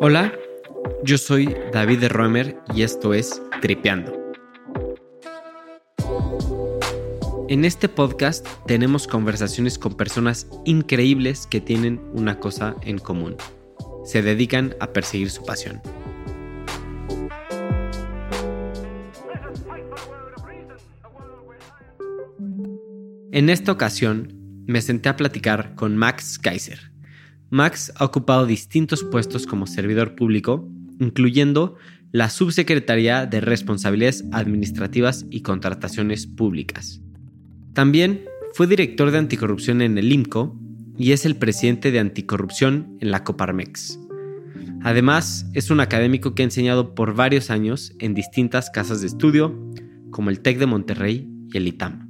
Hola, yo soy David de Roemer y esto es Tripeando. En este podcast tenemos conversaciones con personas increíbles que tienen una cosa en común. Se dedican a perseguir su pasión. En esta ocasión me senté a platicar con Max Kaiser Max ha ocupado distintos puestos como servidor público, incluyendo la Subsecretaría de Responsabilidades Administrativas y Contrataciones Públicas. También fue director de anticorrupción en el IMCO y es el presidente de anticorrupción en la Coparmex. Además, es un académico que ha enseñado por varios años en distintas casas de estudio, como el TEC de Monterrey y el ITAM.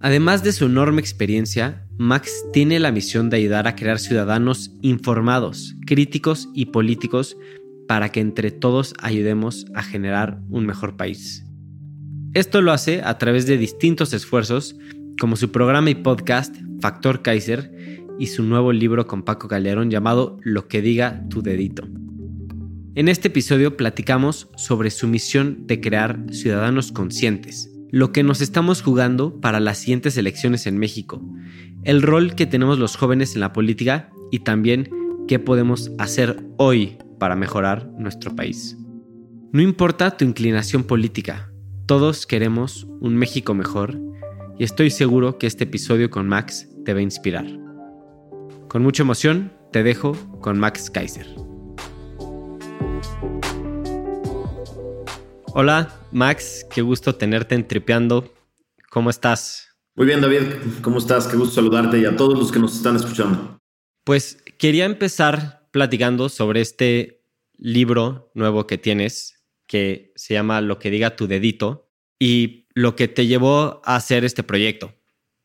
Además de su enorme experiencia, Max tiene la misión de ayudar a crear ciudadanos informados, críticos y políticos para que entre todos ayudemos a generar un mejor país. Esto lo hace a través de distintos esfuerzos, como su programa y podcast Factor Kaiser y su nuevo libro con Paco Calderón llamado Lo que diga tu dedito. En este episodio platicamos sobre su misión de crear ciudadanos conscientes, lo que nos estamos jugando para las siguientes elecciones en México, el rol que tenemos los jóvenes en la política y también qué podemos hacer hoy para mejorar nuestro país. No importa tu inclinación política, todos queremos un México mejor y estoy seguro que este episodio con Max te va a inspirar. Con mucha emoción, te dejo con Max Kaiser. Hola, Max, qué gusto tenerte en Tripeando. ¿Cómo estás? Muy bien, David, ¿cómo estás? Qué gusto saludarte y a todos los que nos están escuchando. Pues quería empezar platicando sobre este libro nuevo que tienes, que se llama Lo que diga tu dedito, y lo que te llevó a hacer este proyecto.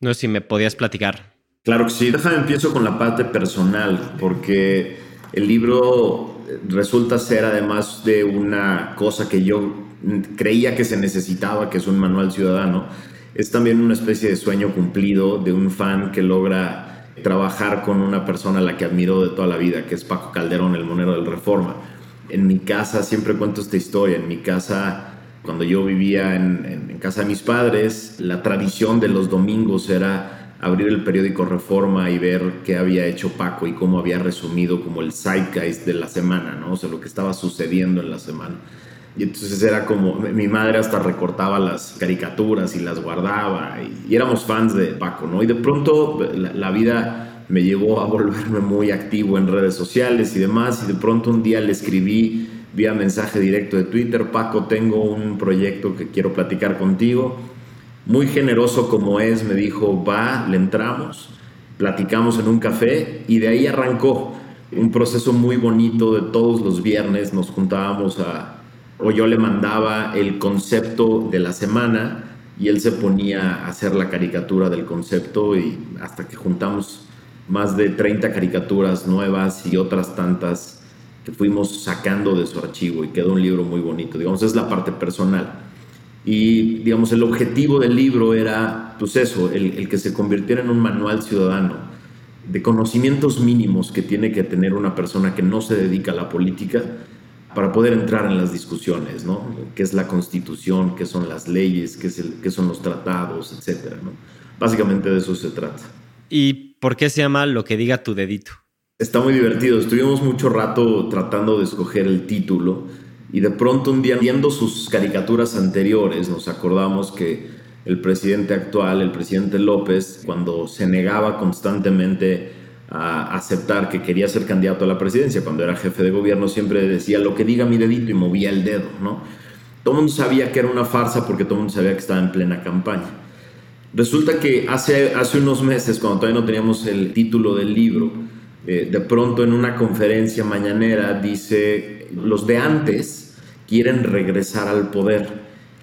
No sé si me podías platicar. Claro que sí. Déjame empiezo con la parte personal, porque el libro resulta ser además de una cosa que yo creía que se necesitaba, que es un manual ciudadano, es también una especie de sueño cumplido de un fan que logra trabajar con una persona a la que admiro de toda la vida, que es Paco Calderón, el monero del Reforma. En mi casa, siempre cuento esta historia, en mi casa, cuando yo vivía en, en casa de mis padres, la tradición de los domingos era abrir el periódico Reforma y ver qué había hecho Paco y cómo había resumido como el zeitgeist de la semana, ¿no? O sea, lo que estaba sucediendo en la semana. Y entonces era como, mi madre hasta recortaba las caricaturas y las guardaba y, éramos fans de Paco, ¿no? Y de pronto la, vida me llevó a volverme muy activo en redes sociales y demás y de pronto un día le escribí vía mensaje directo de Twitter, Paco, tengo un proyecto que quiero platicar contigo. Muy generoso como es, me dijo, va, le entramos, platicamos en un café y de ahí arrancó un proceso muy bonito de todos los viernes, nos juntábamos a o yo le mandaba el concepto de la semana y él se ponía a hacer la caricatura del concepto y hasta que juntamos más de 30 caricaturas nuevas y otras tantas que fuimos sacando de su archivo y quedó un libro muy bonito. Digamos, es la parte personal. Y, digamos, el objetivo del libro era, pues eso, el, el que se convirtiera en un manual ciudadano de conocimientos mínimos que tiene que tener una persona que no se dedica a la política para poder entrar en las discusiones, ¿no? ¿Qué es la constitución? ¿Qué son las leyes? ¿Qué, es el, qué son los tratados? Etcétera, ¿no? Básicamente de eso se trata. ¿Y por qué se llama Lo que diga tu dedito? Está muy divertido. Estuvimos mucho rato tratando de escoger el título y de pronto un día viendo sus caricaturas anteriores nos acordamos que el presidente actual, el presidente López, cuando se negaba constantemente a aceptar que quería ser candidato a la presidencia. Cuando era jefe de gobierno siempre decía lo que diga mi dedito y movía el dedo, ¿no? Todo el mundo sabía que era una farsa porque todo el mundo sabía que estaba en plena campaña. Resulta que hace, hace unos meses, cuando todavía no teníamos el título del libro, eh, de pronto en una conferencia mañanera dice, los de antes quieren regresar al poder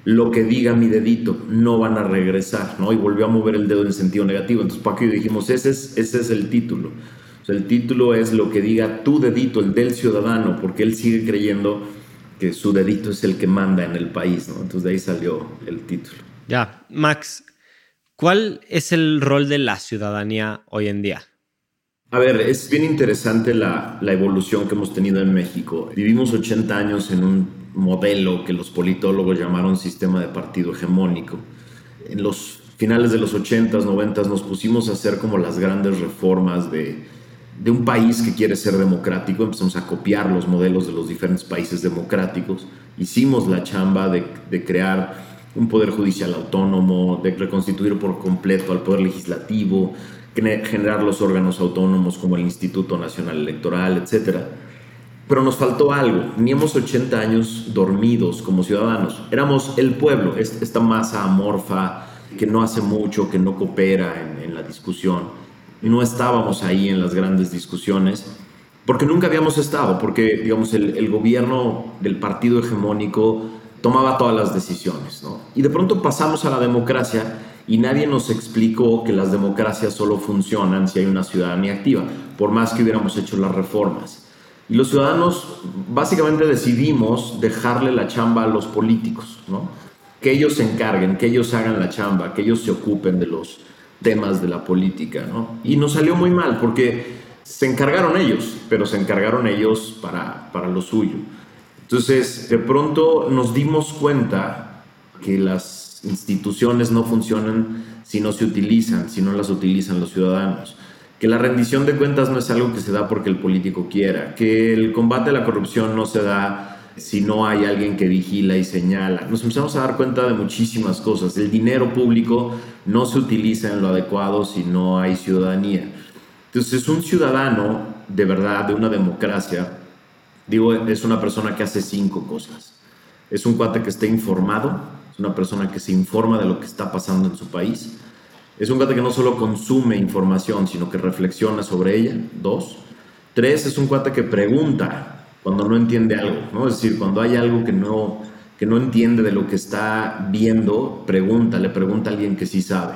lo que diga mi dedito, no van a regresar, ¿no? Y volvió a mover el dedo en sentido negativo. Entonces Paco y yo dijimos, ese es, ese es el título. O sea, el título es lo que diga tu dedito, el del ciudadano, porque él sigue creyendo que su dedito es el que manda en el país, ¿no? Entonces de ahí salió el título. Ya, Max, ¿cuál es el rol de la ciudadanía hoy en día? A ver, es bien interesante la, la, evolución que hemos tenido en México. Vivimos 80 años en un modelo que los politólogos llamaron sistema de partido hegemónico. En los finales de los 80s, 90s nos pusimos a hacer como las grandes reformas de, de un país que quiere ser democrático. Empezamos a copiar los modelos de los diferentes países democráticos. Hicimos la chamba de, crear un poder judicial autónomo, de reconstituir por completo al poder legislativo, generar los órganos autónomos como el Instituto Nacional Electoral, etc. Pero nos faltó algo. Teníamos 80 años dormidos como ciudadanos. Éramos el pueblo, esta masa amorfa que no hace mucho, que no coopera en, la discusión. No estábamos ahí en las grandes discusiones porque nunca habíamos estado, porque digamos el, el gobierno del partido hegemónico tomaba todas las decisiones. ¿no? Y de pronto pasamos a la democracia y nadie nos explicó que las democracias solo funcionan si hay una ciudadanía activa, por más que hubiéramos hecho las reformas. Y los ciudadanos básicamente decidimos dejarle la chamba a los políticos, ¿no? que ellos se encarguen, que ellos hagan la chamba, que ellos se ocupen de los temas de la política. ¿no? Y nos salió muy mal porque se encargaron ellos, pero se encargaron ellos para, para lo suyo. Entonces, de pronto nos dimos cuenta que las instituciones no funcionan si no se utilizan, si no las utilizan los ciudadanos. Que la rendición de cuentas no es algo que se da porque el político quiera. Que el combate a la corrupción no se da si no hay alguien que vigila y señala. Nos empezamos a dar cuenta de muchísimas cosas. El dinero público no se utiliza en lo adecuado si no hay ciudadanía. Entonces, un ciudadano de verdad, de una democracia, digo, es una persona que hace cinco cosas. Es un cuate que esté informado, una persona que se informa de lo que está pasando en su país. Es un cuate que no solo consume información, sino que reflexiona sobre ella. Dos. Tres, es un cuate que pregunta cuando no entiende algo, ¿no? Es decir, cuando hay algo que no, que no entiende de lo que está viendo, pregunta, le pregunta a alguien que sí sabe.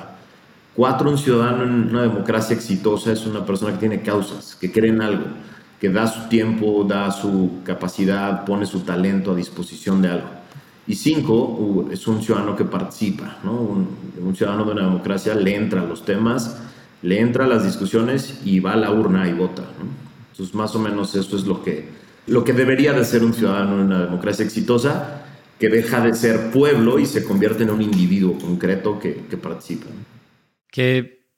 Cuatro, un ciudadano en una democracia exitosa es una persona que tiene causas, que cree en algo, que da su tiempo, da su capacidad, pone su talento a disposición de algo. Y cinco, es un ciudadano que participa, ¿no? un, ciudadano de una democracia le entra a los temas, le entra a las discusiones y va a la urna y vota. Entonces, más o menos eso es lo que, lo que debería de ser un ciudadano en una democracia exitosa, que deja de ser pueblo y se convierte en un individuo concreto que, que participa. Qué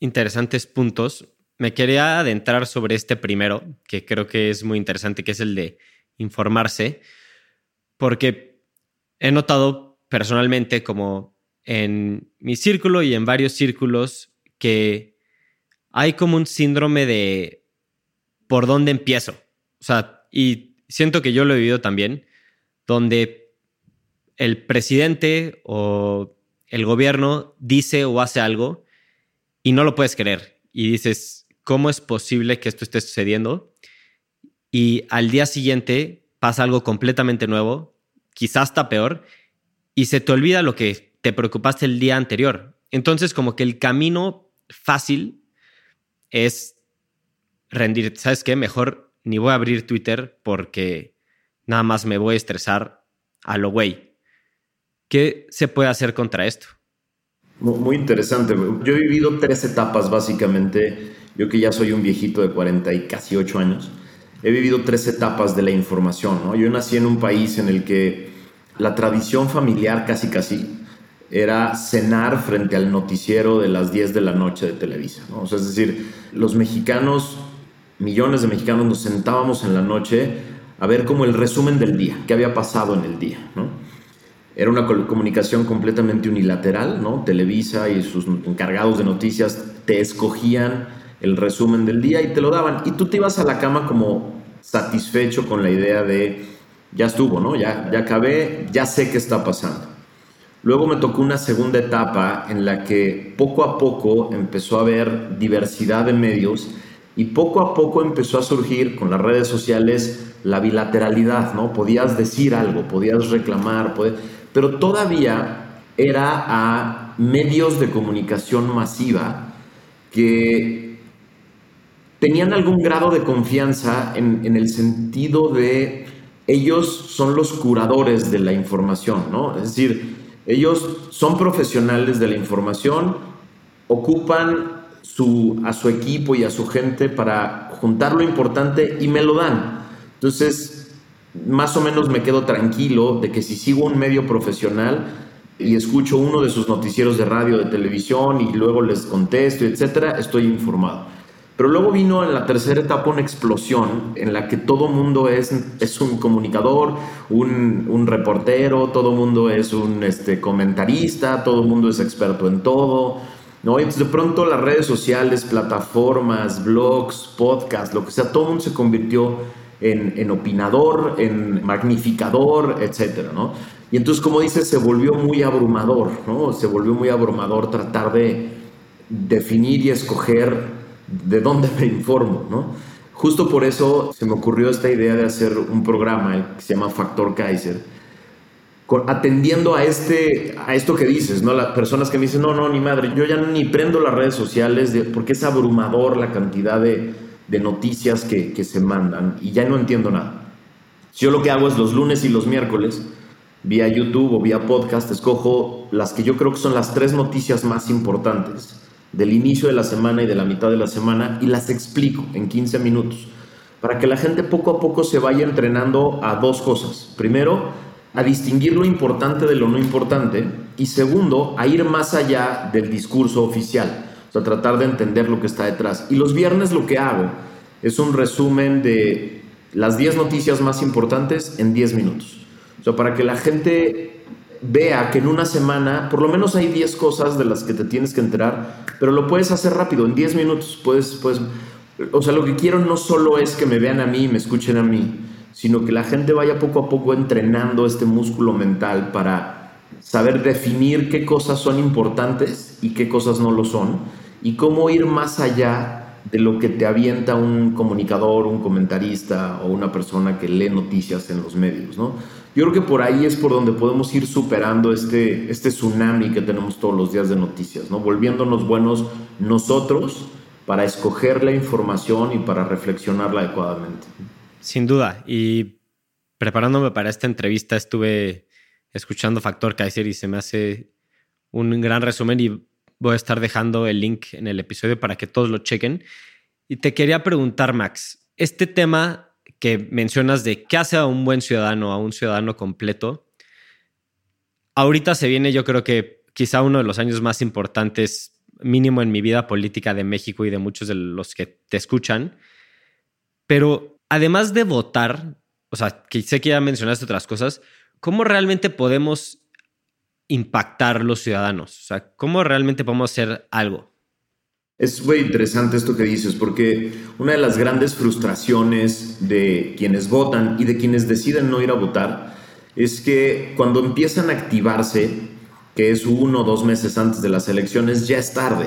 interesantes puntos. Me quería adentrar sobre este primero, que creo que es muy interesante, que es el de informarse, porque he notado personalmente como en mi círculo y en varios círculos que hay como un síndrome de por dónde empiezo. O sea, y siento que yo lo he vivido también, donde el presidente o el gobierno dice o hace algo y no lo puedes creer. Y dices, ¿cómo es posible que esto esté sucediendo? Y al día siguiente pasa algo completamente nuevo quizás está peor, y se te olvida lo que te preocupaste el día anterior. Entonces, como que el camino fácil es rendir. ¿Sabes qué? Mejor ni voy a abrir Twitter porque nada más me voy a estresar a lo güey. ¿Qué se puede hacer contra esto? Muy interesante. Yo he vivido tres etapas básicamente. Yo que ya soy un viejito de 40 y casi 8 años he vivido tres etapas de la información. ¿no? Yo nací en un país en el que la tradición familiar casi casi era cenar frente al noticiero de las 10 de la noche de Televisa. ¿no? O es decir, los mexicanos, millones de mexicanos nos sentábamos en la noche a ver como el resumen del día, qué había pasado en el día. ¿no? Era una comunicación completamente unilateral, ¿no? Televisa y sus encargados de noticias te escogían el resumen del día y te lo daban. Y tú te ibas a la cama como satisfecho con la idea de, ya estuvo, ¿no? Ya, ya acabé, ya sé qué está pasando. Luego me tocó una segunda etapa en la que poco a poco empezó a haber diversidad de medios y poco a poco empezó a surgir con las redes sociales la bilateralidad, ¿no? Podías decir algo, podías reclamar, pero todavía era a medios de comunicación masiva que tenían algún grado de confianza en, el sentido de ellos son los curadores de la información, ¿no? Es decir, ellos son profesionales de la información, ocupan su, a su equipo y a su gente para juntar lo importante y me lo dan. Entonces, más o menos me quedo tranquilo de que si sigo un medio profesional y escucho uno de sus noticieros de radio, de televisión y luego les contesto, etcétera, estoy informado. Pero luego vino en la tercera etapa una explosión en la que todo mundo es, es un comunicador, un, un reportero, todo mundo es un este, comentarista, todo mundo es experto en todo. ¿no? Y de pronto las redes sociales, plataformas, blogs, podcasts, lo que sea, todo mundo se convirtió en, en opinador, en magnificador, etcétera, ¿no? Y entonces, como dices, se volvió muy abrumador, ¿no? Se volvió muy abrumador tratar de definir y escoger de dónde me informo, ¿no? Justo por eso se me ocurrió esta idea de hacer un programa que se llama Factor Kaiser, atendiendo a, este, a esto que dices, ¿no? Las personas que me dicen, no, no, ni madre, yo ya ni prendo las redes sociales porque es abrumador la cantidad de, de noticias que, que, se mandan y ya no entiendo nada. Yo lo que hago es los lunes y los miércoles, vía YouTube o vía podcast, escojo las que yo creo que son las tres noticias más importantes del inicio de la semana y de la mitad de la semana y las explico en 15 minutos para que la gente poco a poco se vaya entrenando a dos cosas. Primero, a distinguir lo importante de lo no importante y segundo, a ir más allá del discurso oficial, o sea, tratar de entender lo que está detrás. Y los viernes lo que hago es un resumen de las 10 noticias más importantes en 10 minutos. O sea, para que la gente vea que en una semana por lo menos hay 10 cosas de las que te tienes que enterar, pero lo puedes hacer rápido, en 10 minutos puedes, puedes, o sea, lo que quiero no solo es que me vean a mí y me escuchen a mí, sino que la gente vaya poco a poco entrenando este músculo mental para saber definir qué cosas son importantes y qué cosas no lo son, y cómo ir más allá de lo que te avienta un comunicador, un comentarista o una persona que lee noticias en los medios, ¿no? Yo creo que por ahí es por donde podemos ir superando este, este tsunami que tenemos todos los días de noticias, ¿no? Volviéndonos buenos nosotros para escoger la información y para reflexionarla adecuadamente. Sin duda. Y preparándome para esta entrevista estuve escuchando Factor Kaiser y se me hace un gran resumen y voy a estar dejando el link en el episodio para que todos lo chequen. Y te quería preguntar, Max, este tema que mencionas de qué hace a un buen ciudadano, a un ciudadano completo, ahorita se viene yo creo que quizá uno de los años más importantes, mínimo en mi vida política de México y de muchos de los que te escuchan, pero además de votar, o sea, que sé que ya mencionaste otras cosas, ¿cómo realmente podemos impactar los ciudadanos? O sea, ¿cómo realmente podemos hacer algo? Es muy interesante esto que dices, porque una de las grandes frustraciones de quienes votan y de quienes deciden no ir a votar es que cuando empiezan a activarse, que es uno o dos meses antes de las elecciones, ya es tarde.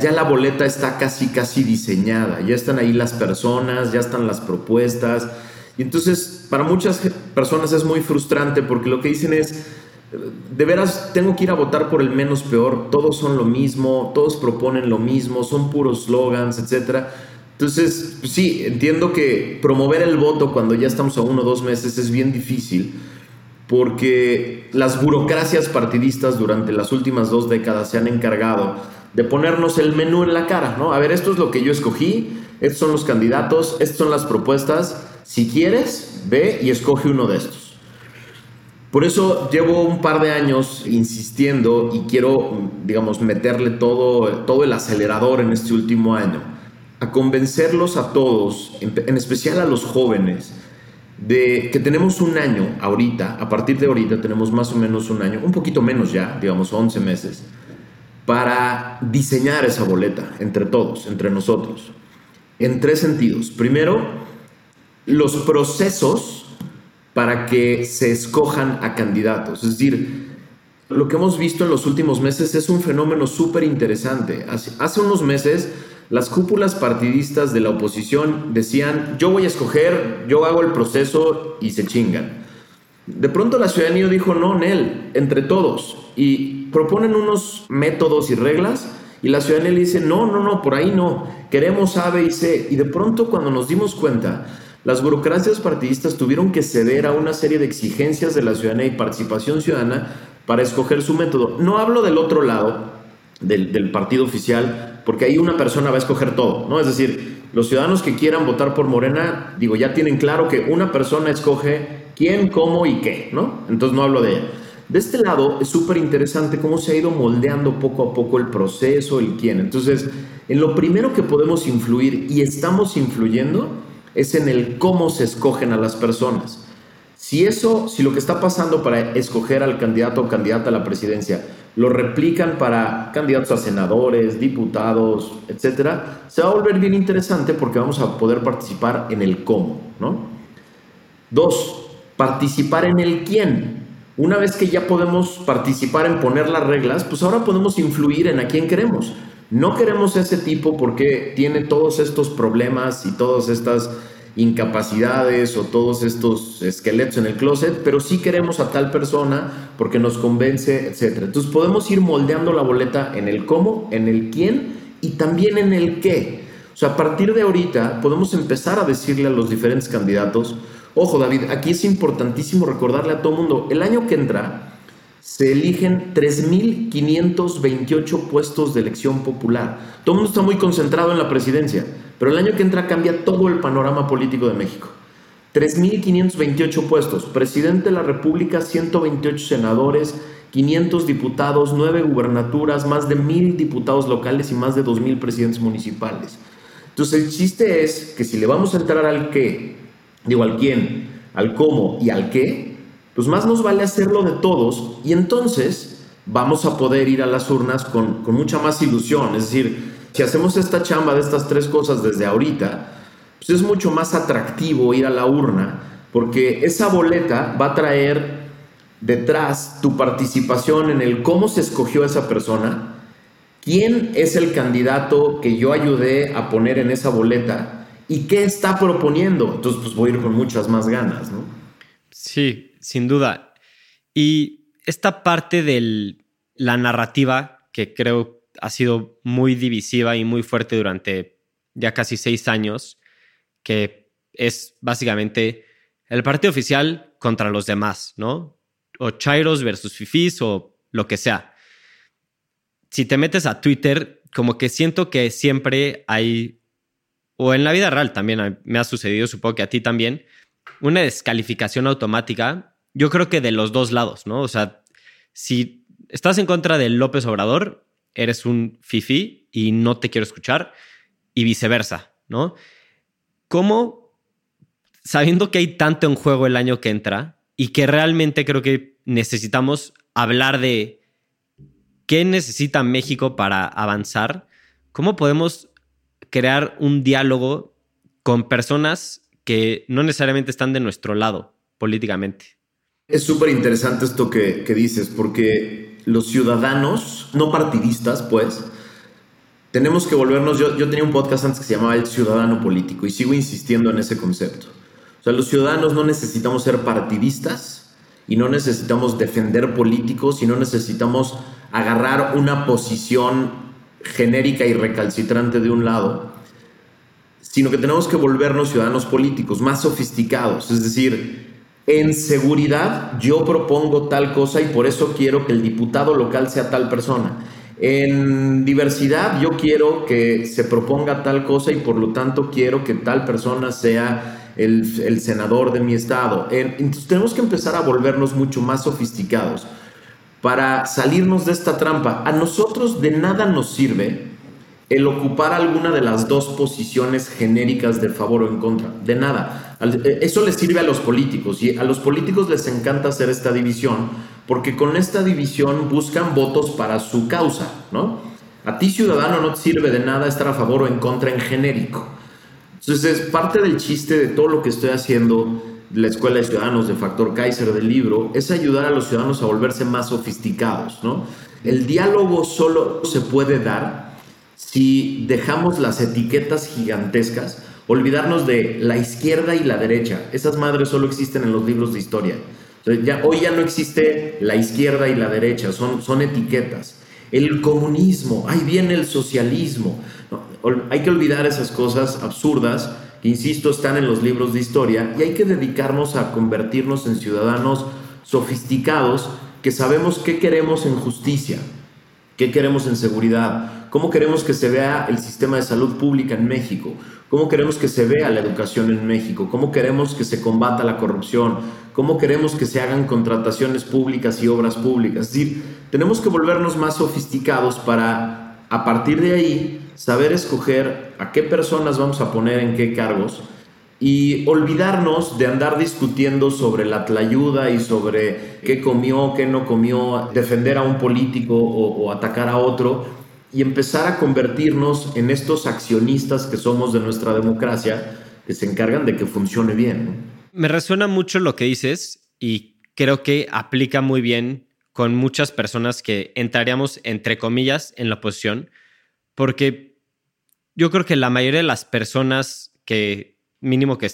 Ya la boleta está casi, casi diseñada, ya están ahí las personas, ya están las propuestas. Y entonces, para muchas personas es muy frustrante porque lo que dicen es, de veras tengo que ir a votar por el menos peor, todos son lo mismo, todos proponen lo mismo, son puros slogans, etc. Entonces, pues sí, entiendo que promover el voto cuando ya estamos a uno o dos meses es bien difícil, porque las burocracias partidistas durante las últimas dos décadas se han encargado de ponernos el menú en la cara, ¿no? A ver, esto es lo que yo escogí, estos son los candidatos, estas son las propuestas, si quieres, ve y escoge uno de estos. Por eso llevo un par de años insistiendo y quiero, digamos, meterle todo, todo el acelerador en este último año, a convencerlos a todos, en, especial a los jóvenes, de que tenemos un año ahorita, a partir de ahorita tenemos más o menos un año, un poquito menos ya, digamos 11 meses, para diseñar esa boleta entre todos, entre nosotros, en tres sentidos. Primero, los procesos para que se escojan a candidatos. Es decir, lo que hemos visto en los últimos meses es un fenómeno súper interesante. Hace, unos meses las cúpulas partidistas de la oposición decían, yo voy a escoger, yo hago el proceso y se chingan. De pronto la ciudadanía dijo, no, Nel, entre todos. Y proponen unos métodos y reglas y la ciudadanía le dice, no, no, no, por ahí no, queremos A, B y C. Y de pronto cuando nos dimos cuenta, las burocracias partidistas tuvieron que ceder a una serie de exigencias de la ciudadanía y participación ciudadana para escoger su método. No hablo del otro lado, del, partido oficial, porque ahí una persona va a escoger todo, ¿no? Es decir, los ciudadanos que quieran votar por Morena, digo, ya tienen claro que una persona escoge quién, cómo y qué, ¿no? Entonces no hablo de ella. De este lado es súper interesante cómo se ha ido moldeando poco a poco el proceso, el quién. Entonces, en lo primero que podemos influir y estamos influyendo es en el cómo se escogen a las personas. Si eso, si lo que está pasando para escoger al candidato o candidata a la presidencia lo replican para candidatos a senadores, diputados, etcétera, se va a volver bien interesante porque vamos a poder participar en el cómo, ¿no? Dos, participar en el quién. Una vez que ya podemos participar en poner las reglas, pues ahora podemos influir en a quién queremos. No queremos ese tipo porque tiene todos estos problemas y todas estas incapacidades o todos estos esqueletos en el closet, pero sí queremos a tal persona porque nos convence, etc. Entonces podemos ir moldeando la boleta en el cómo, en el quién y también en el qué. O sea, a partir de ahorita podemos empezar a decirle a los diferentes candidatos, ojo David, aquí es importantísimo recordarle a todo mundo, el año que entra se eligen 3.528 puestos de elección popular. Todo el mundo está muy concentrado en la presidencia, pero el año que entra cambia todo el panorama político de México. 3.528 puestos, presidente de la República, 128 senadores, 500 diputados, 9 gubernaturas, más de 1.000 diputados locales y más de 2.000 presidentes municipales. Entonces el chiste es que si le vamos a entrar al qué, digo al quién, al cómo y al qué, pues más nos vale hacerlo de todos y entonces vamos a poder ir a las urnas con, mucha más ilusión. Es decir, si hacemos esta chamba de estas tres cosas desde ahorita, pues es mucho más atractivo ir a la urna porque esa boleta va a traer detrás tu participación en el cómo se escogió esa persona, quién es el candidato que yo ayudé a poner en esa boleta y qué está proponiendo. Entonces, pues voy a ir con muchas más ganas, ¿no? Sí, sin duda. Y esta parte de la narrativa, que creo ha sido muy divisiva y muy fuerte durante ya casi seis años, que es básicamente el partido oficial contra los demás, ¿no? O Chairos versus Fifis o lo que sea. Si te metes a Twitter, como que siento que siempre hay, o en la vida real también me ha sucedido, supongo que a ti también, una descalificación automática yo creo que de los dos lados, ¿no? O sea, si estás en contra de López Obrador, eres un fifi y no te quiero escuchar, y viceversa, ¿no? ¿Cómo, sabiendo que hay tanto en juego el año que entra y que realmente creo que necesitamos hablar de qué necesita México para avanzar, cómo podemos crear un diálogo con personas que no necesariamente están de nuestro lado políticamente? Es súper interesante esto que, dices, porque los ciudadanos, no partidistas, pues, tenemos que volvernos, yo, yo tenía un podcast antes que se llamaba El Ciudadano Político y sigo insistiendo en ese concepto. O sea, los ciudadanos no necesitamos ser partidistas y no necesitamos defender políticos y no necesitamos agarrar una posición genérica y recalcitrante de un lado, sino que tenemos que volvernos ciudadanos políticos más sofisticados, es decir, en seguridad yo propongo tal cosa y por eso quiero que el diputado local sea tal persona. En diversidad yo quiero que se proponga tal cosa y por lo tanto quiero que tal persona sea el, senador de mi estado. entonces tenemos que empezar a volvernos mucho más sofisticados para salirnos de esta trampa. A nosotros de nada nos sirve el ocupar alguna de las dos posiciones genéricas de favor o en contra. De nada. Eh, eso les sirve a los políticos y a los políticos les encanta hacer esta división porque con esta división buscan votos para su causa, ¿no? A ti ciudadano no te sirve de nada estar a favor o en contra en genérico. Entonces, es parte del chiste de todo lo que estoy haciendo la Escuela de Ciudadanos de Factor Kaiser del libro es ayudar a los ciudadanos a volverse más sofisticados, ¿no? El diálogo solo se puede dar si dejamos las etiquetas gigantescas, olvidarnos de la izquierda y la derecha. Esas madres solo existen en los libros de historia. ya, hoy ya no existe la izquierda y la derecha, son, son etiquetas. El comunismo, ahí viene el socialismo. hay que olvidar esas cosas absurdas que, insisto, están en los libros de historia y hay que dedicarnos a convertirnos en ciudadanos sofisticados que sabemos qué queremos en justicia, qué queremos en seguridad, cómo queremos que se vea el sistema de salud pública en México, cómo queremos que se vea la educación en México, cómo queremos que se combata la corrupción, cómo queremos que se hagan contrataciones públicas y obras públicas. Es decir, tenemos que volvernos más sofisticados para, a partir de ahí, saber escoger a qué personas vamos a poner en qué cargos y olvidarnos de andar discutiendo sobre la tlayuda y sobre qué comió, qué no comió, defender a un político o, atacar a otro y empezar a convertirnos en estos accionistas que somos de nuestra democracia que se encargan de que funcione bien. Me resuena mucho lo que dices y creo que aplica muy bien con muchas personas que entraríamos, entre comillas, en la oposición, porque yo creo que la mayoría de las personas que mínimo que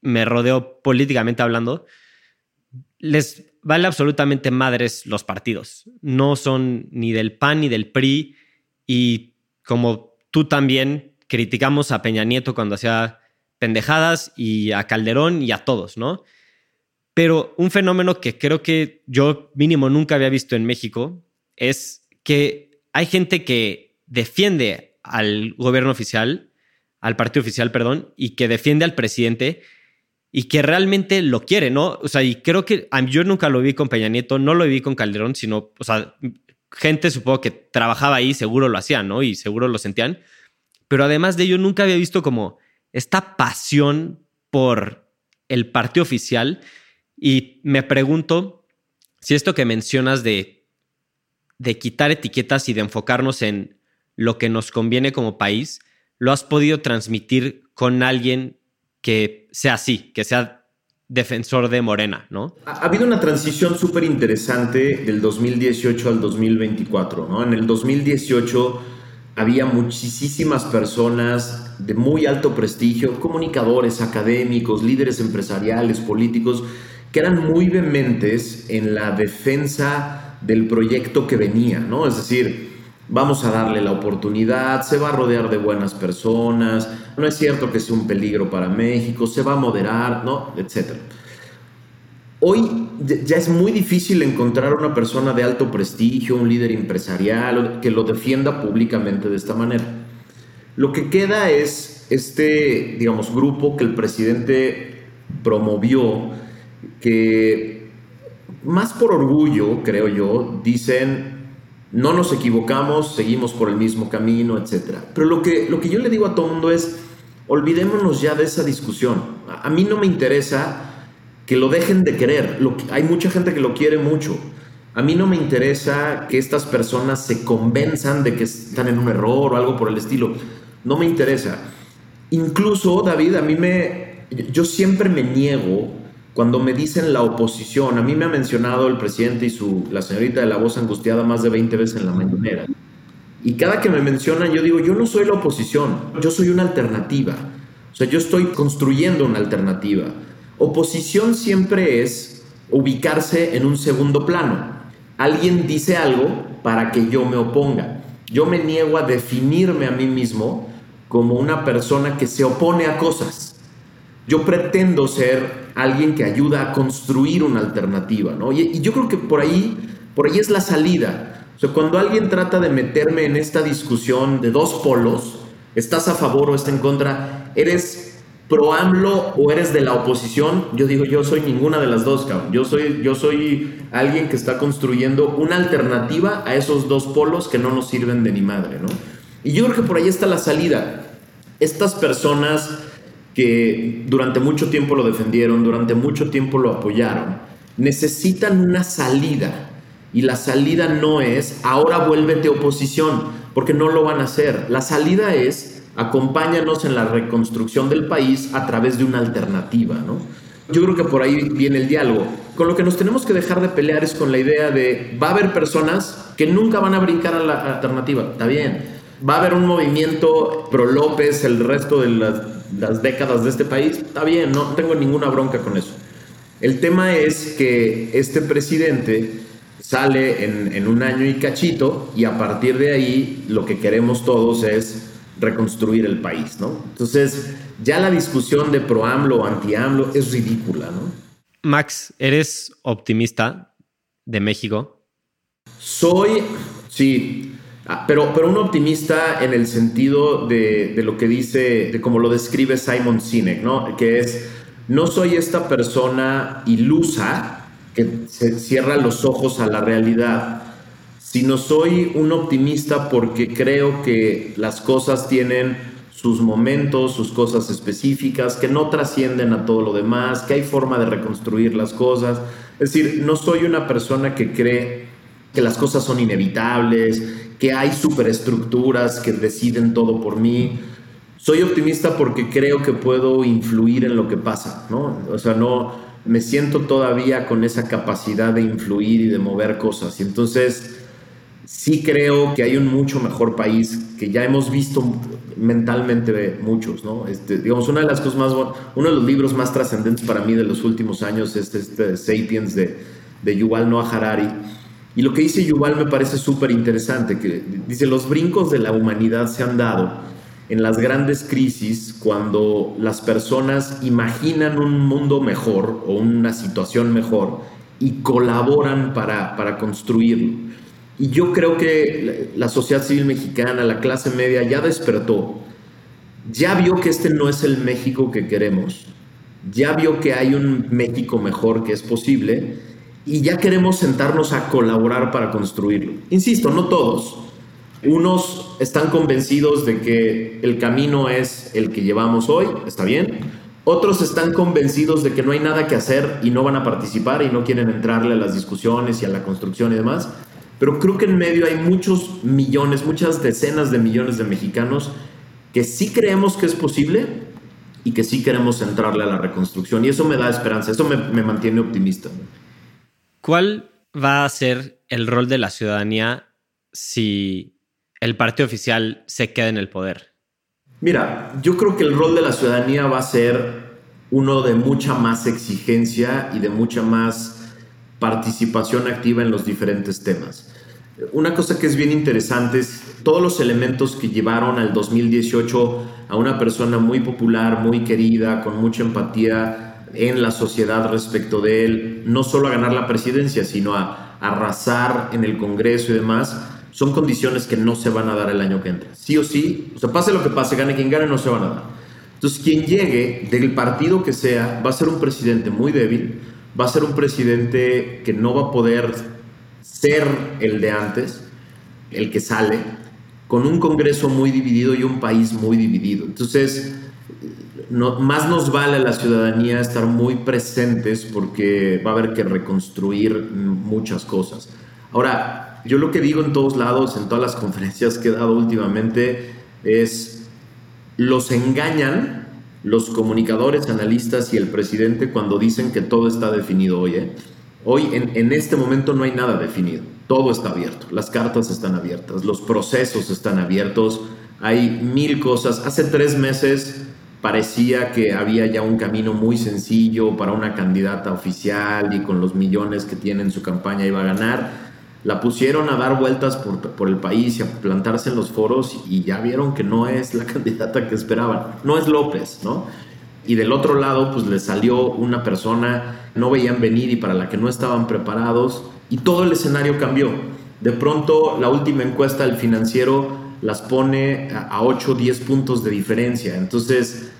me rodeo políticamente hablando, les vale absolutamente madres los partidos. No son ni del PAN ni del PRI y como tú también criticamos a Peña Nieto cuando hacía pendejadas y a Calderón y a todos, ¿no? Pero un fenómeno que creo que yo mínimo nunca había visto en México es que hay gente que defiende al gobierno oficial al partido oficial, perdón, y que defiende al presidente y que realmente lo quiere, ¿no? O sea, y creo que yo nunca lo vi con Peña Nieto, no lo vi con Calderón, sino, o sea, gente supongo que trabajaba ahí, seguro lo hacían, ¿no? Y seguro lo sentían. Pero además de ello, nunca había visto como esta pasión por el partido oficial. Y me pregunto si esto que mencionas de, de quitar etiquetas y de enfocarnos en lo que nos conviene como país, lo has podido transmitir con alguien que sea así, que sea defensor de Morena, ¿no? Ha habido una transición súper interesante del 2018 al 2024, ¿no? En el 2018 había muchísimas personas de muy alto prestigio, comunicadores, académicos, líderes empresariales, políticos, que eran muy vehementes en la defensa del proyecto que venía, ¿no? Es decir, vamos a darle la oportunidad, se va a rodear de buenas personas, no es cierto que sea un peligro para México, se va a moderar, ¿no? Etcétera. Hoy ya es muy difícil encontrar una persona de alto prestigio, un líder empresarial, que lo defienda públicamente de esta manera. Lo que queda es este, digamos, grupo que el presidente promovió, que más por orgullo, creo yo, dicen, no nos equivocamos, seguimos por el mismo camino, etc. Pero lo que, lo que yo le digo a todo mundo es, olvidémonos ya de esa discusión. A, mí no me interesa que lo dejen de querer. Lo, hay mucha gente que lo quiere mucho. A mí no me interesa que estas personas se convenzan de que están en un error o algo por el estilo. No me interesa. Incluso, David, a mí me... Yo siempre me niego cuando me dicen la oposición, a mí me ha mencionado el presidente y su, la señorita de la voz angustiada más de 20 veces en la mañanera. Y cada que me mencionan, yo digo, yo no soy la oposición, yo soy una alternativa. O sea, yo estoy construyendo una alternativa. Oposición siempre es ubicarse en un segundo plano. Alguien dice algo para que yo me oponga. Yo me niego a definirme a mí mismo como una persona que se opone a cosas. Yo pretendo ser alguien que ayuda a construir una alternativa, ¿no? Y, yo creo que por ahí, por ahí es la salida. O sea, cuando alguien trata de meterme en esta discusión de dos polos, ¿estás a favor o estás en contra? ¿Eres pro AMLO o eres de la oposición? Yo digo, yo soy ninguna de las dos, cabrón. Yo soy, yo soy alguien que está construyendo una alternativa a esos dos polos que no nos sirven de ni madre, ¿no? Y yo creo que por ahí está la salida. Estas personas que durante mucho tiempo lo defendieron, durante mucho tiempo lo apoyaron, necesitan una salida. Y la salida no es, ahora vuélvete oposición, porque no lo van a hacer. La salida es, acompáñanos en la reconstrucción del país a través de una alternativa, ¿no? Yo creo que por ahí viene el diálogo. Con lo que nos tenemos que dejar de pelear es con la idea de, va a haber personas que nunca van a brincar a la alternativa. Está bien. Va a haber un movimiento pro López el resto de las las décadas de este país, está bien, no tengo ninguna bronca con eso. El tema es que este presidente sale en, un año y cachito y a partir de ahí lo que queremos todos es reconstruir el país, ¿no? Entonces, ya la discusión de pro AMLO o anti AMLO es ridícula, ¿no? Max, ¿eres optimista de México? Soy, sí, pero, pero un optimista en el sentido de, de, lo que dice, de como lo describe Simon Sinek, ¿no? Que es, no soy esta persona ilusa que se cierra los ojos a la realidad, sino soy un optimista porque creo que las cosas tienen sus momentos, sus cosas específicas, que no trascienden a todo lo demás, que hay forma de reconstruir las cosas. Es decir, no soy una persona que cree que las cosas son inevitables, que hay superestructuras que deciden todo por mí. Soy optimista porque creo que puedo influir en lo que pasa, ¿no? O sea, no me siento todavía con esa capacidad de influir y de mover cosas. Y entonces sí creo que hay un mucho mejor país que ya hemos visto mentalmente muchos, ¿no? Este, digamos, una de las cosas más, uno de los libros más trascendentes para mí de los últimos años es este Sapiens de, de Yuval Noah Harari. Y lo que dice Yuval me parece súper interesante, que dice, los brincos de la humanidad se han dado en las grandes crisis cuando las personas imaginan un mundo mejor o una situación mejor y colaboran para, para construirlo. Y yo creo que la sociedad civil mexicana, la clase media, ya despertó, ya vio que este no es el México que queremos, ya vio que hay un México mejor que es posible y ya queremos sentarnos a colaborar para construirlo. Insisto, no todos. Unos están convencidos de que el camino es el que llevamos hoy, está bien. Otros están convencidos de que no hay nada que hacer y no van a participar y no quieren entrarle a las discusiones y a la construcción y demás. Pero creo que en medio hay muchos millones, muchas decenas de millones de mexicanos que sí creemos que es posible y que sí queremos entrarle a la reconstrucción. Y eso me da esperanza, eso me, me mantiene optimista. ¿Cuál va a ser el rol de la ciudadanía si el partido oficial se queda en el poder? Mira, yo creo que el rol de la ciudadanía va a ser uno de mucha más exigencia y de mucha más participación activa en los diferentes temas. Una cosa que es bien interesante es todos los elementos que llevaron al 2018 a una persona muy popular, muy querida, con mucha empatía en la sociedad respecto de él, no solo a ganar la presidencia, sino a arrasar en el Congreso y demás, son condiciones que no se van a dar el año que entra. Sí o sí, o sea, pase lo que pase, gane quien gane, no se van a dar. Entonces, quien llegue del partido que sea, va a ser un presidente muy débil, va a ser un presidente que no va a poder ser el de antes, el que sale, con un Congreso muy dividido y un país muy dividido. Entonces, no, más nos vale a la ciudadanía estar muy presentes porque va a haber que reconstruir muchas cosas. Ahora, yo lo que digo en todos lados, en todas las conferencias que he dado últimamente, es, los engañan los comunicadores, analistas y el presidente cuando dicen que todo está definido hoy. ¿eh? Hoy, en, en, este momento, no hay nada definido. Todo está abierto. Las cartas están abiertas, los procesos están abiertos. Hay mil cosas. Hace tres meses parecía que había ya un camino muy sencillo para una candidata oficial y con los millones que tiene en su campaña iba a ganar la pusieron a dar vueltas por, el país y a plantarse en los foros y ya vieron que no es la candidata que esperaban, no es López, ¿no? Y del otro lado, pues le salió una persona, no veían venir y para la que no estaban preparados y todo el escenario cambió. De pronto, la última encuesta del financiero las pone a 8 o 10 puntos de diferencia. Entonces,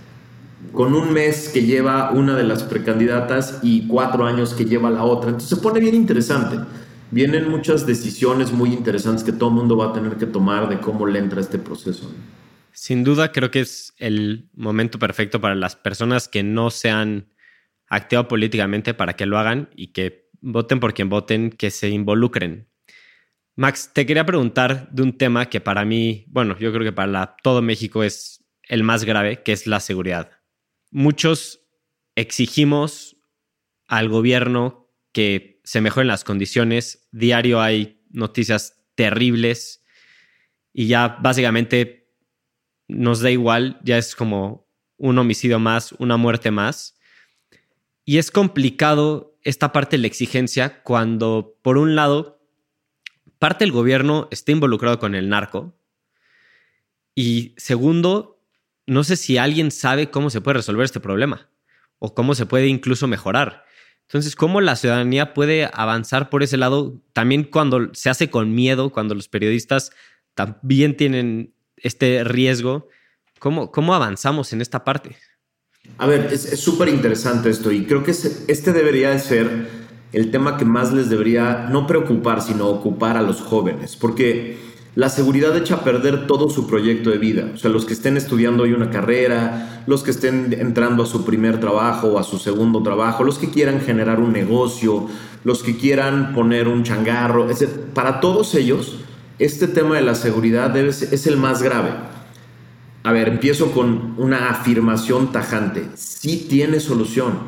con un mes que lleva una de las precandidatas y cuatro años que lleva la otra. Entonces se pone bien interesante vienen muchas decisiones muy interesantes que todo el mundo va a tener que tomar de cómo le entra este proceso. Sin duda, creo que es el momento perfecto para las personas que no se han activado políticamente para que lo hagan y que voten por quien voten, que se involucren. Max, te quería preguntar de un tema que para mí, bueno, yo creo que para todo México es el más grave, que es la seguridad. Muchos exigimos al gobierno que se mejoren las condiciones. Diario hay noticias terribles y ya básicamente nos da igual, ya es como un homicidio más, una muerte más. Y es complicado esta parte de la exigencia cuando, por un lado, parte del gobierno está involucrado con el narco y segundo, no sé si alguien sabe cómo se puede resolver este problema o cómo se puede incluso mejorar. Entonces, ¿cómo la ciudadanía puede avanzar por ese lado? También cuando se hace con miedo, cuando los periodistas también tienen este riesgo. ¿Cómo, cómo avanzamos en esta parte? A ver, es súper interesante esto y creo que este debería de ser el tema que más les debería no preocupar, sino ocupar a los jóvenes, porque la seguridad echa a perder todo su proyecto de vida. O sea, los que estén estudiando hoy una carrera, los que estén entrando a su primer trabajo o a su segundo trabajo, los que quieran generar un negocio, los que quieran poner un changarro, para todos ellos, este tema de la seguridad es el más grave. A ver, empiezo con una afirmación tajante. Sí tiene solución.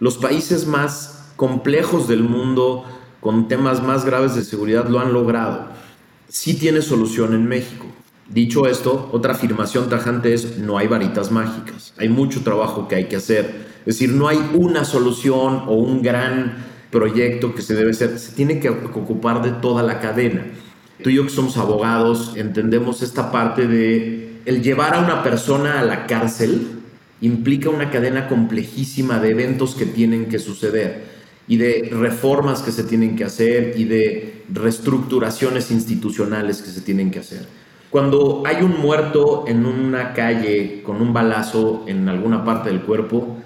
Los países más complejos del mundo, con temas más graves de seguridad, lo han logrado sí tiene solución en México. Dicho esto, otra afirmación tajante es no hay varitas mágicas, hay mucho trabajo que hay que hacer. Es decir, no hay una solución o un gran proyecto que se debe hacer, se tiene que ocupar de toda la cadena. Tú y yo que somos abogados entendemos esta parte de el llevar a una persona a la cárcel implica una cadena complejísima de eventos que tienen que suceder y de reformas que se tienen que hacer y de reestructuraciones institucionales que se tienen que hacer. Cuando hay un muerto en una calle con un balazo en alguna parte del cuerpo,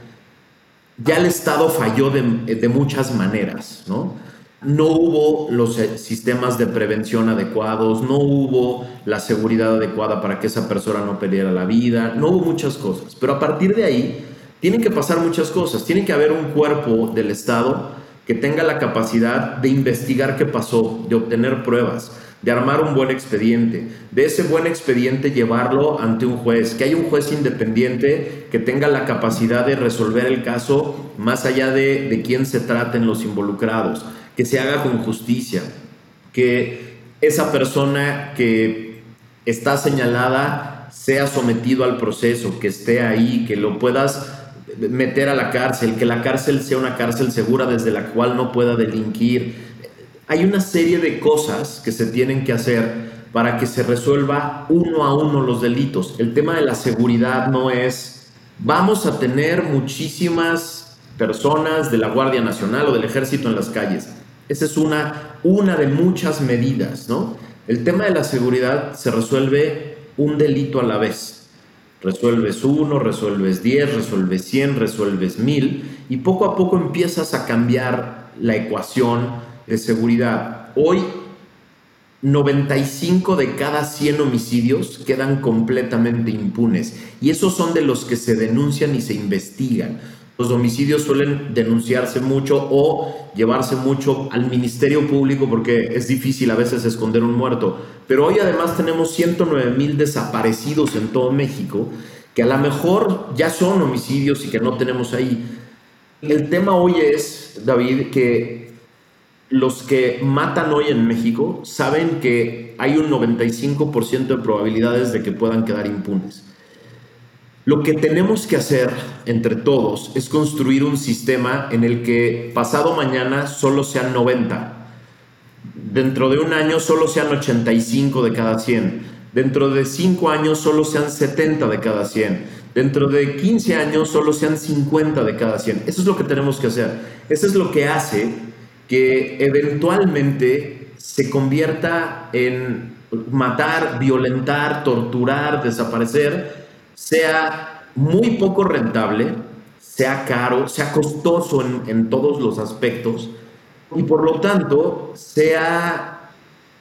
ya el Estado falló de, de muchas maneras, ¿no? No hubo los eh, sistemas de prevención adecuados, no hubo la seguridad adecuada para que esa persona no perdiera la vida, no hubo muchas cosas. Pero a partir de ahí, tienen que pasar muchas cosas. Tiene que haber un cuerpo del Estado que tenga la capacidad de investigar qué pasó, de obtener pruebas, de armar un buen expediente, de ese buen expediente llevarlo ante un juez, que haya un juez independiente que tenga la capacidad de resolver el caso más allá de, de quién se traten los involucrados, que se haga con justicia, que esa persona que está señalada sea sometido al proceso, que esté ahí, que lo puedas meter a la cárcel, que la cárcel sea una cárcel segura desde la cual no pueda delinquir. Hay una serie de cosas que se tienen que hacer para que se resuelva uno a uno los delitos. El tema de la seguridad no es, vamos a tener muchísimas personas de la Guardia Nacional o del Ejército en las calles. Esa es una, una de muchas medidas, ¿no? El tema de la seguridad se resuelve un delito a la vez. Resuelves uno, resuelves diez, resuelves cien, resuelves mil y poco a poco empiezas a cambiar la ecuación de seguridad. Hoy 95 de cada 100 homicidios quedan completamente impunes y esos son de los que se denuncian y se investigan. Los homicidios suelen denunciarse mucho o llevarse mucho al Ministerio Público porque es difícil a veces esconder un muerto. Pero hoy además tenemos 109 mil desaparecidos en todo México que a lo mejor ya son homicidios y que no tenemos ahí. El tema hoy es, David, que los que matan hoy en México saben que hay un 95% de probabilidades de que puedan quedar impunes. Lo que tenemos que hacer entre todos es construir un sistema en el que pasado mañana solo sean 90, dentro de un año solo sean 85 de cada 100, dentro de 5 años solo sean 70 de cada 100, dentro de 15 años solo sean 50 de cada 100. Eso es lo que tenemos que hacer. Eso es lo que hace que eventualmente se convierta en matar, violentar, torturar, desaparecer sea muy poco rentable, sea caro, sea costoso en, todos los aspectos y por lo tanto sea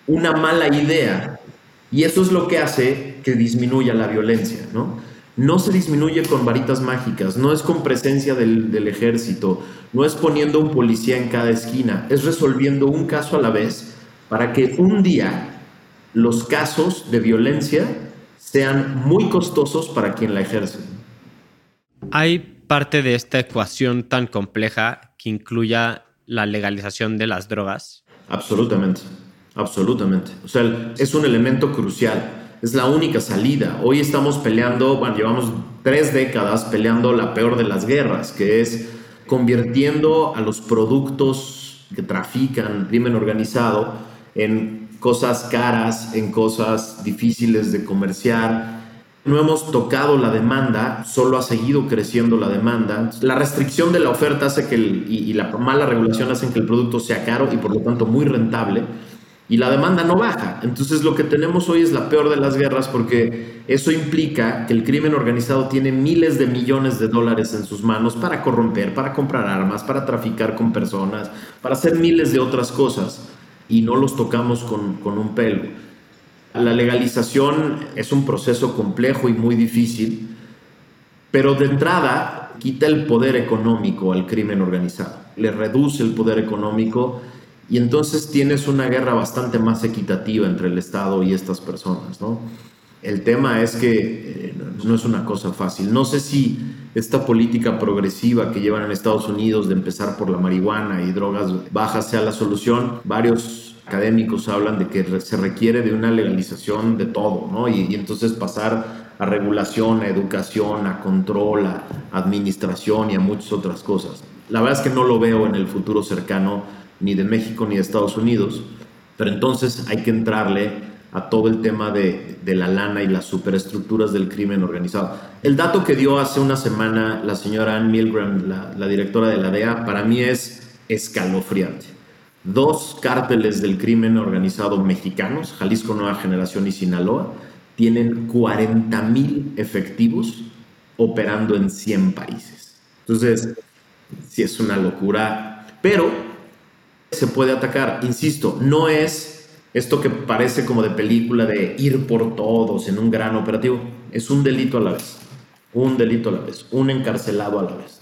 una mala idea. Y eso es lo que hace que disminuya la violencia, ¿no? No se disminuye con varitas mágicas, no es con presencia del, del, ejército, no es poniendo un policía en cada esquina, es resolviendo un caso a la vez para que un día los casos de violencia sean muy costosos para quien la ejerce. ¿Hay parte de esta ecuación tan compleja que incluya la legalización de las drogas? Absolutamente, absolutamente. O sea, es un elemento crucial. Es la única salida. Hoy estamos peleando, bueno, llevamos tres décadas peleando la peor de las guerras, que es convirtiendo a los productos que trafican, crimen organizado, en cosas caras, en cosas difíciles de comerciar. No hemos tocado la demanda, solo ha seguido creciendo la demanda. La restricción de la oferta hace que y, la mala regulación hacen que el producto sea caro y por lo tanto muy rentable. y la demanda no baja. Entonces lo que tenemos hoy es la peor de las guerras porque eso implica que el crimen organizado tiene miles de millones de dólares en sus manos para corromper, para comprar armas, para traficar con personas, para hacer miles de otras cosas y no los tocamos con, con un pelo. La legalización es un proceso complejo y muy difícil, pero de entrada quita el poder económico al crimen organizado, le reduce el poder económico y entonces tienes una guerra bastante más equitativa entre el Estado y estas personas, ¿no? El tema es que eh, no es una cosa fácil. No sé si esta política progresiva que llevan en Estados Unidos de empezar por la marihuana y drogas bajas sea la solución. Varios académicos hablan de que se requiere de una legalización de todo, ¿no? Y, y entonces pasar a regulación, a educación, a control, a administración y a muchas otras cosas. La verdad es que no lo veo en el futuro cercano ni de México ni de Estados Unidos, pero entonces hay que entrarle a todo el tema de, de, la lana y las superestructuras del crimen organizado. El dato que dio hace una semana la señora Ann Milgram, la, la directora de la DEA, para mí es escalofriante. Dos cárteles del crimen organizado mexicanos, Jalisco Nueva Generación y Sinaloa, tienen 40 mil efectivos operando en 100 países. Entonces, sí es una locura, pero se puede atacar. Insisto, no es esto que parece como de película de ir por todos en un gran operativo. Es un delito a la vez. Un delito a la vez. Un encarcelado a la vez.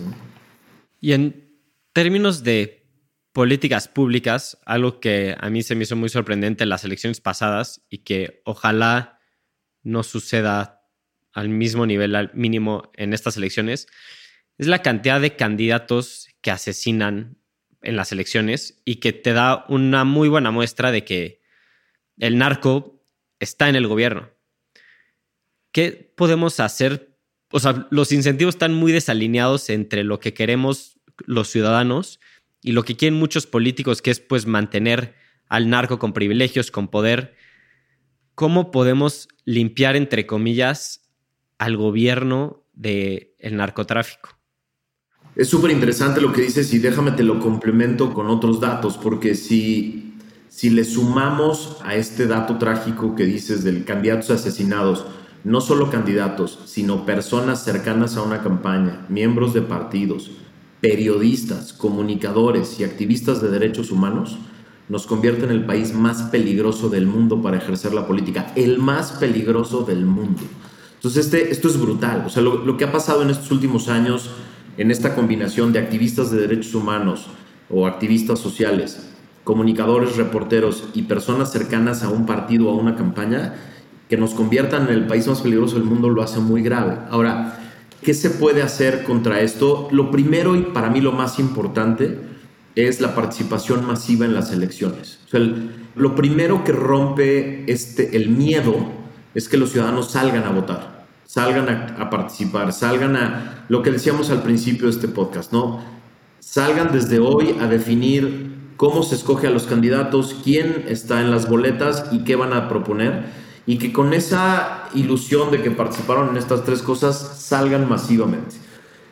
Y en términos de políticas públicas, algo que a mí se me hizo muy sorprendente en las elecciones pasadas y que ojalá no suceda al mismo nivel, al mínimo en estas elecciones, es la cantidad de candidatos que asesinan en las elecciones y que te da una muy buena muestra de que el narco está en el gobierno. ¿Qué podemos hacer? O sea, los incentivos están muy desalineados entre lo que queremos los ciudadanos y lo que quieren muchos políticos, que es pues mantener al narco con privilegios, con poder. ¿Cómo podemos limpiar, entre comillas, al gobierno del el narcotráfico? Es súper interesante lo que dices y déjame te lo complemento con otros datos, porque si, si le sumamos a este dato trágico que dices del candidatos asesinados, no solo candidatos, sino personas cercanas a una campaña, miembros de partidos, periodistas, comunicadores y activistas de derechos humanos, nos convierte en el país más peligroso del mundo para ejercer la política, el más peligroso del mundo. Entonces, este, esto es brutal. O sea, lo, lo que ha pasado en estos últimos años en esta combinación de activistas de derechos humanos o activistas sociales, comunicadores, reporteros y personas cercanas a un partido o a una campaña, que nos conviertan en el país más peligroso del mundo lo hace muy grave. Ahora, ¿qué se puede hacer contra esto? Lo primero y para mí lo más importante es la participación masiva en las elecciones. Lo primero que rompe este, el miedo es que los ciudadanos salgan a votar salgan a, participar, salgan a lo que decíamos al principio de este podcast, ¿no? Salgan desde hoy a definir cómo se escoge a los candidatos, quién está en las boletas y qué van a proponer, y que con esa ilusión de que participaron en estas tres cosas salgan masivamente.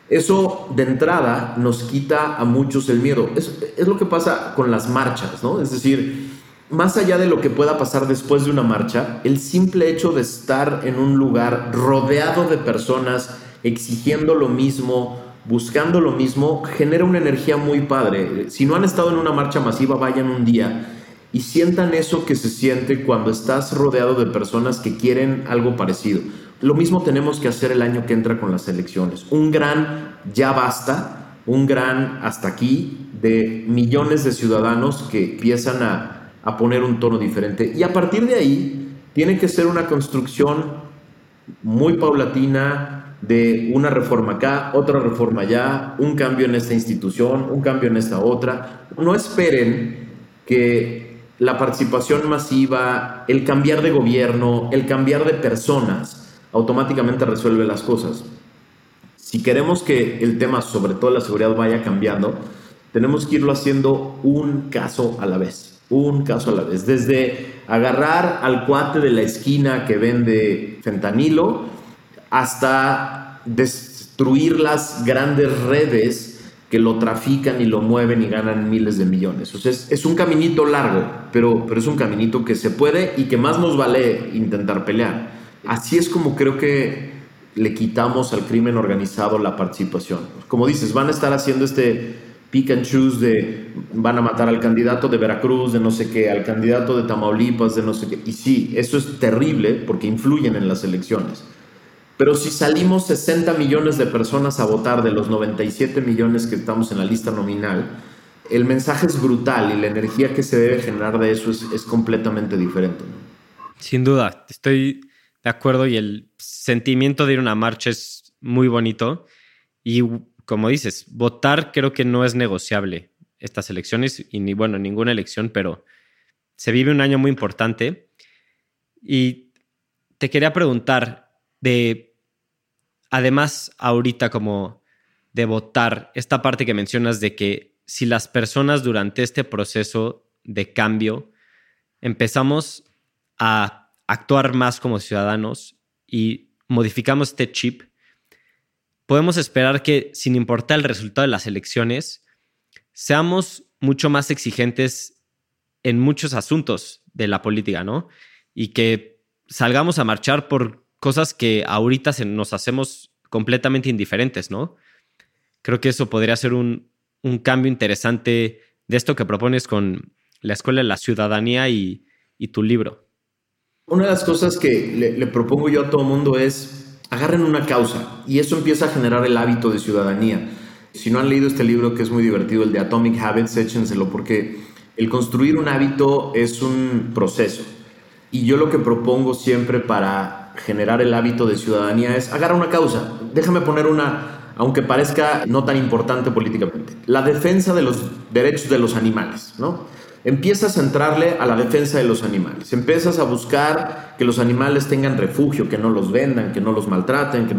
Eso de entrada nos quita a muchos el miedo. Es, es lo que pasa con las marchas, ¿no? Es decir, más allá de lo que pueda pasar después de una marcha, el simple hecho de estar en un lugar rodeado de personas exigiendo lo mismo, buscando lo mismo, genera una energía muy padre. Si no han estado en una marcha masiva, vayan un día y sientan eso que se siente cuando estás rodeado de personas que quieren algo parecido. Lo mismo tenemos que hacer el año que entra con las elecciones. Un gran ya basta, un gran hasta aquí de millones de ciudadanos que empiezan a a poner un tono diferente. Y a partir de ahí, tiene que ser una construcción muy paulatina de una reforma acá, otra reforma allá, un cambio en esta institución, un cambio en esta otra. No esperen que la participación masiva, el cambiar de gobierno, el cambiar de personas, automáticamente resuelve las cosas. Si queremos que el tema, sobre todo la seguridad, vaya cambiando, tenemos que irlo haciendo un caso a la vez un caso a la vez. Desde agarrar al cuate de la esquina que vende fentanilo hasta destruir las grandes redes que lo trafican y lo mueven y ganan miles de millones. O sea, es, un caminito largo, pero, pero es un caminito que se puede y que más nos vale intentar pelear. Así es como creo que le quitamos al crimen organizado la participación. Como dices, van a estar haciendo este pick and choose de van a matar al candidato de Veracruz, de no sé qué, al candidato de Tamaulipas, de no sé qué. Y sí, eso es terrible porque influyen en las elecciones. Pero si salimos 60 millones de personas a votar de los 97 millones que estamos en la lista nominal, el mensaje es brutal y la energía que se debe generar de eso es, completamente diferente. Sin duda, estoy de acuerdo y el sentimiento de ir a una marcha es muy bonito. Y como dices, votar creo que no es negociable estas elecciones y ni bueno, ninguna elección, pero se vive un año muy importante. Y te quería preguntar, de, además, ahorita como de votar, esta parte que mencionas de que si las personas durante este proceso de cambio empezamos a actuar más como ciudadanos y modificamos este chip, podemos esperar que, sin importar el resultado de las elecciones, seamos mucho más exigentes en muchos asuntos de la política, ¿no? Y que salgamos a marchar por cosas que ahorita nos hacemos completamente indiferentes, ¿no? Creo que eso podría ser un, cambio interesante de esto que propones con la Escuela de la Ciudadanía y, tu libro. Una de las cosas que le, propongo yo a todo mundo es agarren una causa y eso empieza a generar el hábito de ciudadanía. Si no han leído este libro que es muy divertido, el de Atomic Habits, échenselo porque el construir un hábito es un proceso. Y yo lo que propongo siempre para generar el hábito de ciudadanía es agarrar una causa. Déjame poner una, aunque parezca no tan importante políticamente. La defensa de los derechos de los animales, ¿no? Empiezas a entrarle a la defensa de los animales. Empiezas a buscar que los animales tengan refugio, que no los vendan, que no los maltraten. Que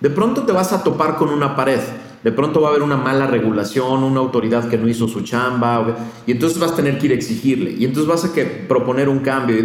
De pronto te vas a topar con una pared. De pronto va a haber una mala regulación, una autoridad que no hizo su chamba, y entonces vas a tener que ir a exigirle, y entonces vas a que proponer un cambio.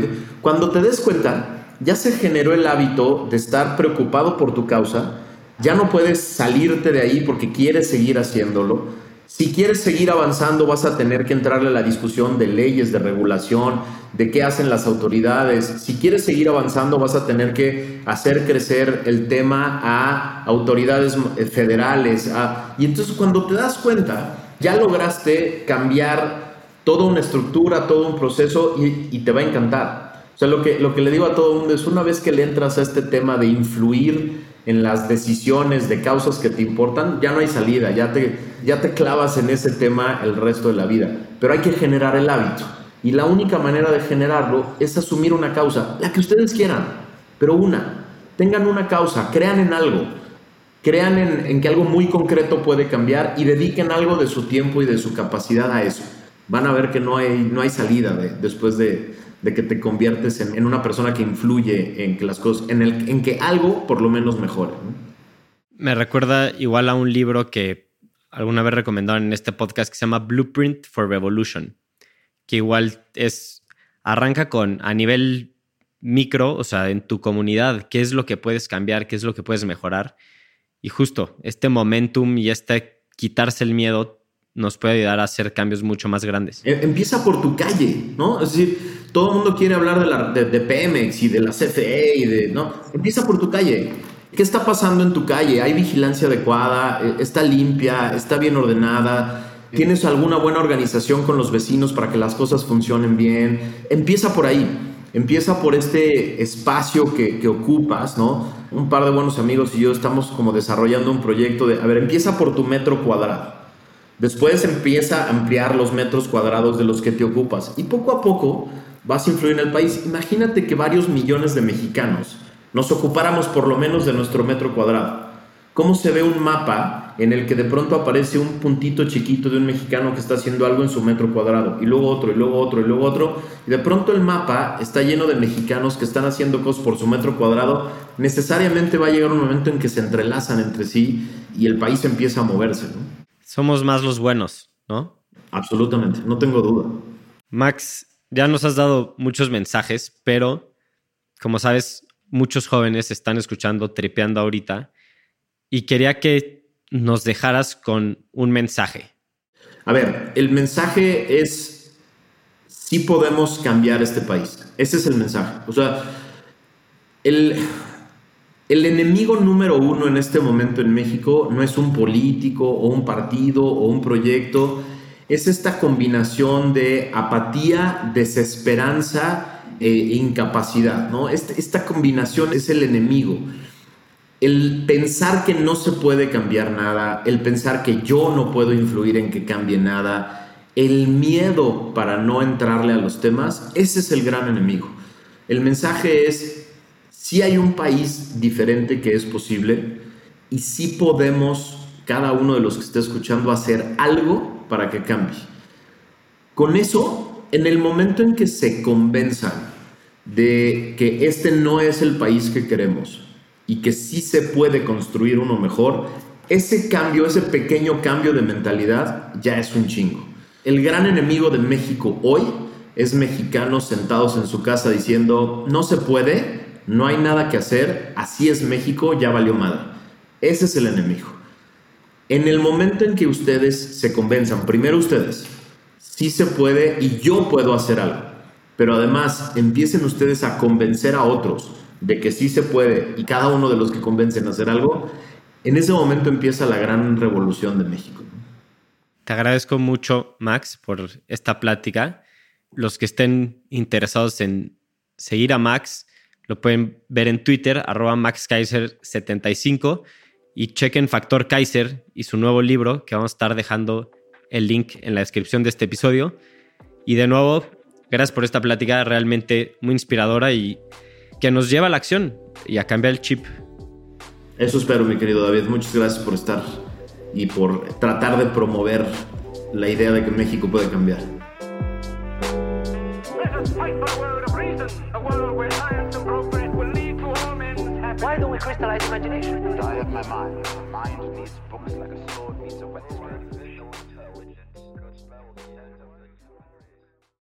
Cuando te des cuenta, ya se generó el hábito de estar preocupado por tu causa, ya no puedes salirte de ahí porque quieres seguir haciéndolo. Si quieres seguir avanzando, vas a tener que entrarle a la discusión de leyes, de regulación, de qué hacen las autoridades. Si quieres seguir avanzando, vas a tener que hacer crecer el tema a autoridades federales. Y entonces cuando te das cuenta, ya lograste cambiar toda una estructura, todo un proceso y te va a encantar. O sea, lo que, lo que le digo a todo mundo es una vez que le entras a este tema de influir en las decisiones de causas que te importan, ya no hay salida, ya te, ya te clavas en ese tema el resto de la vida. Pero hay que generar el hábito. Y la única manera de generarlo es asumir una causa, la que ustedes quieran, pero una. Tengan una causa, crean en algo, crean en, en que algo muy concreto puede cambiar y dediquen algo de su tiempo y de su capacidad a eso. Van a ver que no hay, no hay salida después de, de que te conviertes en, una persona que influye en que las cosas, en, el, en que algo por lo menos mejore. Me recuerda igual a un libro que alguna vez recomendaron en este podcast que se llama Blueprint for Revolution, que igual es, arranca con a nivel micro, o sea, en tu comunidad, qué es lo que puedes cambiar, qué es lo que puedes mejorar. Y justo este momentum y este quitarse el miedo nos puede ayudar a hacer cambios mucho más grandes. E, empieza por tu calle, ¿no? Es decir, todo el mundo quiere hablar de, la, de, Pemex y de la CFE y de, ¿no? Empieza por tu calle. ¿Qué está pasando en tu calle? ¿Hay vigilancia adecuada? E, ¿Está limpia? ¿Está bien ordenada? ¿Tienes alguna buena organización con los vecinos para que las cosas funcionen bien? Empieza por ahí. Empieza por este espacio que, que, ocupas, ¿no? Un par de buenos amigos y yo estamos como desarrollando un proyecto de, a ver, empieza por tu metro cuadrado. Después empieza a ampliar los metros cuadrados de los que te ocupas y poco a poco vas a influir en el país. Imagínate que varios millones de mexicanos nos ocupáramos por lo menos de nuestro metro cuadrado. ¿Cómo se ve un mapa en el que de pronto aparece un puntito chiquito de un mexicano que está haciendo algo en su metro cuadrado y luego otro y luego otro y luego otro y de pronto el mapa está lleno de mexicanos que están haciendo cosas por su metro cuadrado? Necesariamente va a llegar un momento en que se entrelazan entre sí y el país empieza a moverse. ¿no? somos más los buenos, ¿no? Absolutamente, no tengo duda. Max, ya nos has dado muchos mensajes, pero como sabes, muchos jóvenes están escuchando, tripeando ahorita, y quería que nos dejaras con un mensaje. A ver, el mensaje es, sí podemos cambiar este país. Ese es el mensaje. O sea, el, el enemigo número uno en este momento en México no es un político o un partido o un proyecto, es esta combinación de apatía, desesperanza e incapacidad. ¿no? Este, esta combinación es el enemigo. El pensar que no se puede cambiar nada, el pensar que yo no puedo influir en que cambie nada, el miedo para no entrarle a los temas, ese es el gran enemigo. El mensaje es, si hay un país diferente que es posible y si podemos, cada uno de los que esté escuchando, hacer algo para que cambie. Con eso, en el momento en que se convenzan de que este no es el país que queremos y que sí se puede construir uno mejor, ese cambio, ese pequeño cambio de mentalidad ya es un chingo. El gran enemigo de México hoy es mexicanos sentados en su casa diciendo, no se puede, no hay nada que hacer, así es México, ya valió madre. Ese es el enemigo. En el momento en que ustedes se convenzan, primero ustedes, sí se puede y yo puedo hacer algo, pero además empiecen ustedes a convencer a otros de que sí se puede y cada uno de los que convencen a hacer algo, en ese momento empieza la gran revolución de México. Te agradezco mucho, Max, por esta plática. Los que estén interesados en seguir a Max, lo pueden ver en Twitter, arroba MaxKaiser75 y chequen Factor Kaiser y su nuevo libro, que vamos a estar dejando el link en la descripción de este episodio. Y de nuevo, gracias por esta plática realmente muy inspiradora y que nos lleva a la acción y a cambiar el chip. Eso espero, mi querido David. Muchas gracias por estar y por tratar de promover la idea de que México puede cambiar. Why don't we crystallize imagination? I have my mind. My Mind needs books like a sword needs a weapon.